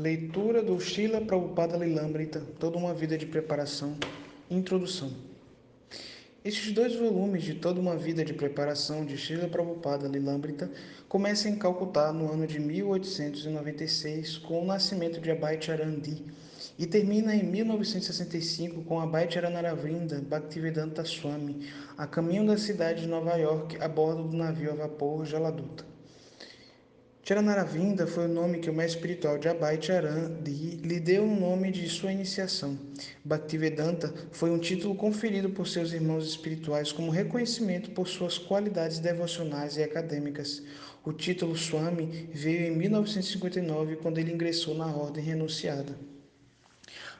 Leitura do Shila Prabhupada Lilamrita, Toda uma Vida de Preparação. Introdução. Estes dois volumes de Toda uma Vida de Preparação de Shila Prabhupada Lilamrita começam em Calcutá no ano de 1896 com o nascimento de Abhay Charandi e termina em 1965 com Abhay Charanaravinda Bhaktivedanta Swami a caminho da cidade de Nova York a bordo do navio a vapor Jaladuta. Charanaravinda foi o nome que o mestre espiritual de Abhay Charandi lhe deu no nome de sua iniciação. Bhaktivedanta foi um título conferido por seus irmãos espirituais como reconhecimento por suas qualidades devocionais e acadêmicas. O título Swami veio em 1959, quando ele ingressou na ordem renunciada.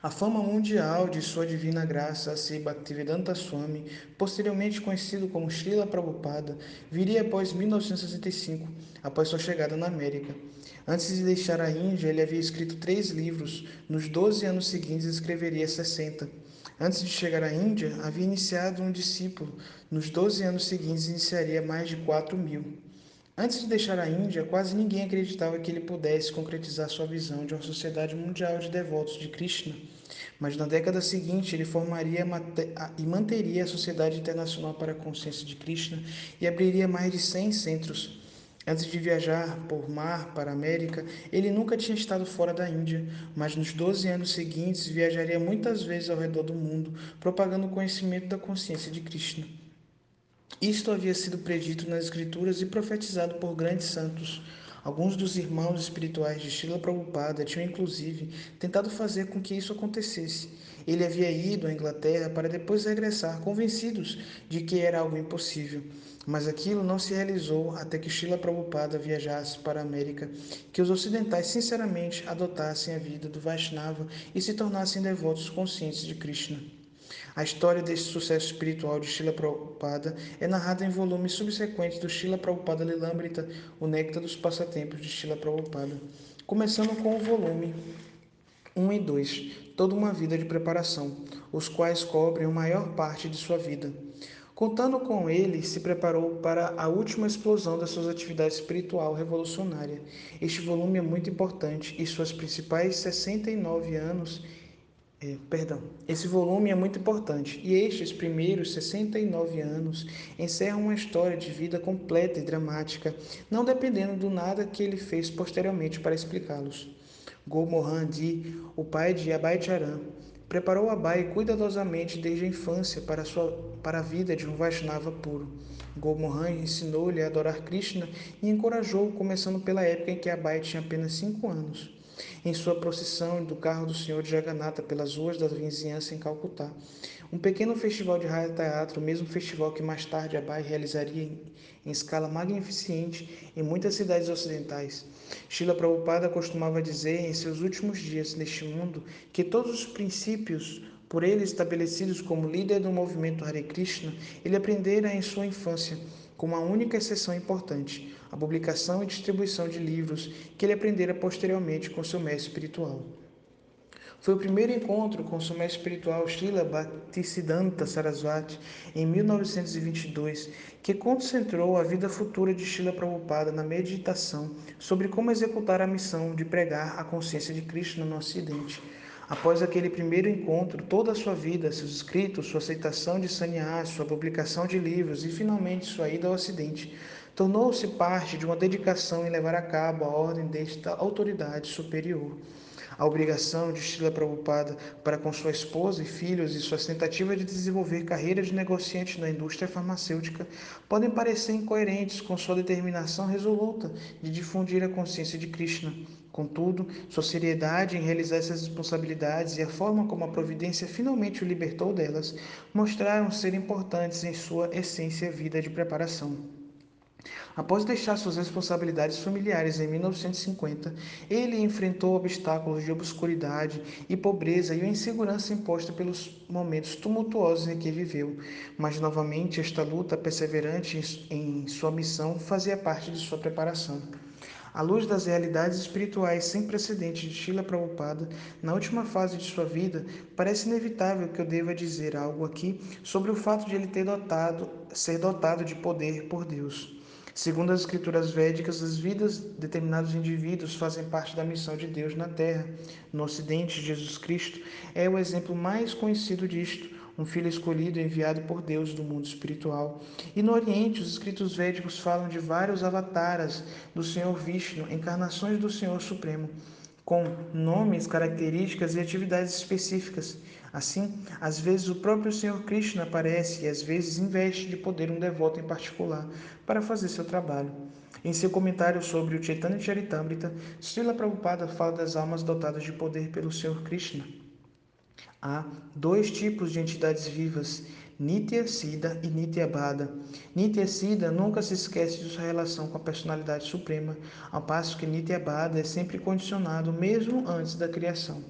A fama mundial de sua divina graça, Sri Bhaktivedanta Swami, posteriormente conhecido como Srila Prabhupada, viria após 1965, após sua chegada na América. Antes de deixar a Índia, ele havia escrito três livros. Nos 12 anos seguintes, escreveria 60. Antes de chegar à Índia, havia iniciado um discípulo. Nos 12 anos seguintes, iniciaria mais de 4 mil. Antes de deixar a Índia, quase ninguém acreditava que ele pudesse concretizar sua visão de uma sociedade mundial de devotos de Krishna. Mas na década seguinte, ele formaria e manteria a Sociedade Internacional para a Consciência de Krishna e abriria mais de 100 centros. Antes de viajar por mar para a América, ele nunca tinha estado fora da Índia, mas nos 12 anos seguintes viajaria muitas vezes ao redor do mundo, propagando o conhecimento da consciência de Krishna. Isto havia sido predito nas Escrituras e profetizado por grandes santos. Alguns dos irmãos espirituais de Srila Prabhupada tinham, inclusive, tentado fazer com que isso acontecesse. Ele havia ido à Inglaterra para depois regressar, convencidos de que era algo impossível. Mas aquilo não se realizou até que Srila Prabhupada viajasse para a América, que os ocidentais sinceramente adotassem a vida do Vaishnava e se tornassem devotos conscientes de Krishna. A história desse sucesso espiritual de Srila Prabhupada é narrada em volumes subsequentes do Srila Prabhupada Lilamrita, o Néctar dos Passatempos de Srila Prabhupada, começando com o volume 1 e 2, Toda uma Vida de Preparação, os quais cobrem a maior parte de sua vida. Contando com ele, se preparou para a última explosão das suas atividades espiritual revolucionária. Este volume é muito importante e suas principais 69 anos é, perdão, esse volume é muito importante e estes primeiros 69 anos encerram uma história de vida completa e dramática, não dependendo do nada que ele fez posteriormente para explicá-los. Gomohan Di, o pai de Abai Charan, preparou Abai cuidadosamente desde a infância para a, sua, para a vida de um Vaishnava puro. Gomohan ensinou-lhe a adorar Krishna e encorajou, começando pela época em que Abai tinha apenas 5 anos em sua procissão do carro do Senhor de Jagannatha pelas ruas da vizinhança em Calcutá. Um pequeno festival de raio teatro, o mesmo festival que mais tarde Abai realizaria em, em escala magnificente em muitas cidades ocidentais. Shila Prabhupada costumava dizer em seus últimos dias neste mundo que todos os princípios por ele estabelecidos como líder do movimento Hare Krishna, ele aprendera em sua infância, com uma única exceção importante, a publicação e distribuição de livros que ele aprendera posteriormente com seu mestre espiritual. Foi o primeiro encontro com seu mestre espiritual Srila Bhaktisiddhanta Sarasvati em 1922 que concentrou a vida futura de Srila Prabhupada na meditação sobre como executar a missão de pregar a consciência de Krishna no Ocidente. Após aquele primeiro encontro, toda a sua vida, seus escritos, sua aceitação de sannyas, sua publicação de livros e finalmente sua ida ao Ocidente tornou-se parte de uma dedicação em levar a cabo a ordem desta autoridade superior. A obrigação de Srila Prabhupada para com sua esposa e filhos e suas tentativas de desenvolver carreira de negociante na indústria farmacêutica podem parecer incoerentes com sua determinação resoluta de difundir a consciência de Krishna. Contudo, sua seriedade em realizar essas responsabilidades e a forma como a providência finalmente o libertou delas mostraram ser importantes em sua essência vida de preparação. Após deixar suas responsabilidades familiares em 1950, ele enfrentou obstáculos de obscuridade e pobreza e a insegurança imposta pelos momentos tumultuosos em que viveu. Mas novamente esta luta perseverante em sua missão fazia parte de sua preparação. À luz das realidades espirituais sem precedentes de Shila Prabhupada, na última fase de sua vida, parece inevitável que eu deva dizer algo aqui sobre o fato de ele ter dotado, ser dotado de poder por Deus. Segundo as escrituras védicas, as vidas de determinados indivíduos fazem parte da missão de Deus na Terra. No Ocidente, Jesus Cristo é o exemplo mais conhecido disto, um filho escolhido enviado por Deus do mundo espiritual. E no Oriente, os escritos védicos falam de vários avataras do Senhor Vishnu, encarnações do Senhor Supremo, com nomes, características e atividades específicas. Assim, às vezes o próprio Senhor Krishna aparece e às vezes investe de poder um devoto em particular para fazer seu trabalho. Em seu comentário sobre o Chaitanya Charitamrita, Srila Prabhupada fala das almas dotadas de poder pelo Senhor Krishna. Há dois tipos de entidades vivas, Nitya Siddha e Nitya Bada. Nitya Siddha nunca se esquece de sua relação com a personalidade suprema, ao passo que Nitya Bada é sempre condicionado mesmo antes da criação.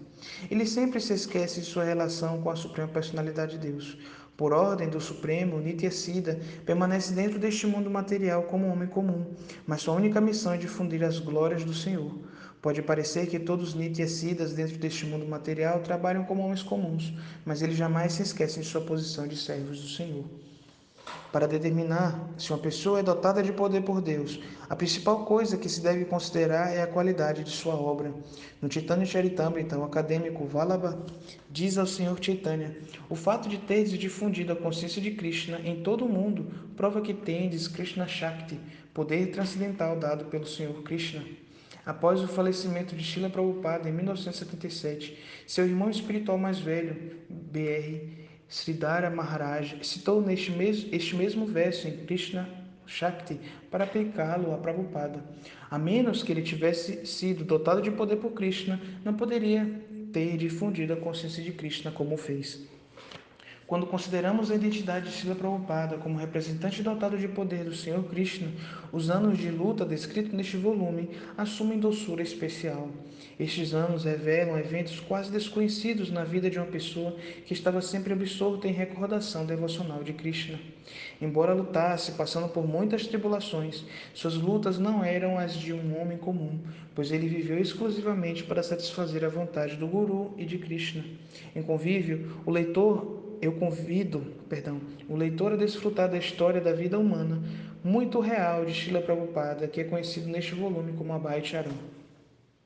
Ele sempre se esquece de sua relação com a suprema personalidade de Deus. Por ordem do Supremo, Nitya Siddha permanece dentro deste mundo material como um homem comum, mas sua única missão é difundir as glórias do Senhor. Pode parecer que todos Nityasidas dentro deste mundo material trabalham como homens comuns, mas eles jamais se esquecem de sua posição de servos do Senhor. Para determinar se uma pessoa é dotada de poder por Deus, a principal coisa que se deve considerar é a qualidade de sua obra. No Chaitanya Charitamrita, o acadêmico Vallabha diz ao Senhor Chaitanya: O fato de teres difundido a consciência de Krishna em todo o mundo prova que tendes Krishna Shakti, poder transcendental dado pelo Senhor Krishna. Após o falecimento de Srila Prabhupada em 1977, seu irmão espiritual mais velho, B.R. Sridhara Maharaj, citou neste mesmo, este mesmo verso em Krishna Shakti para aplicá-lo a Prabhupada. A menos que ele tivesse sido dotado de poder por Krishna, não poderia ter difundido a consciência de Krishna como fez. Quando consideramos a identidade de Srila Prabhupada como representante dotado de poder do Senhor Krishna, os anos de luta descritos neste volume assumem doçura especial. Estes anos revelam eventos quase desconhecidos na vida de uma pessoa que estava sempre absorta em recordação devocional de Krishna. Embora lutasse, passando por muitas tribulações, suas lutas não eram as de um homem comum, pois ele viveu exclusivamente para satisfazer a vontade do Guru e de Krishna. Em convívio, o leitor eu convido, perdão, o leitor a desfrutar da história da vida humana muito real de Srila Prabhupada, que é conhecido neste volume como Abhay Charan.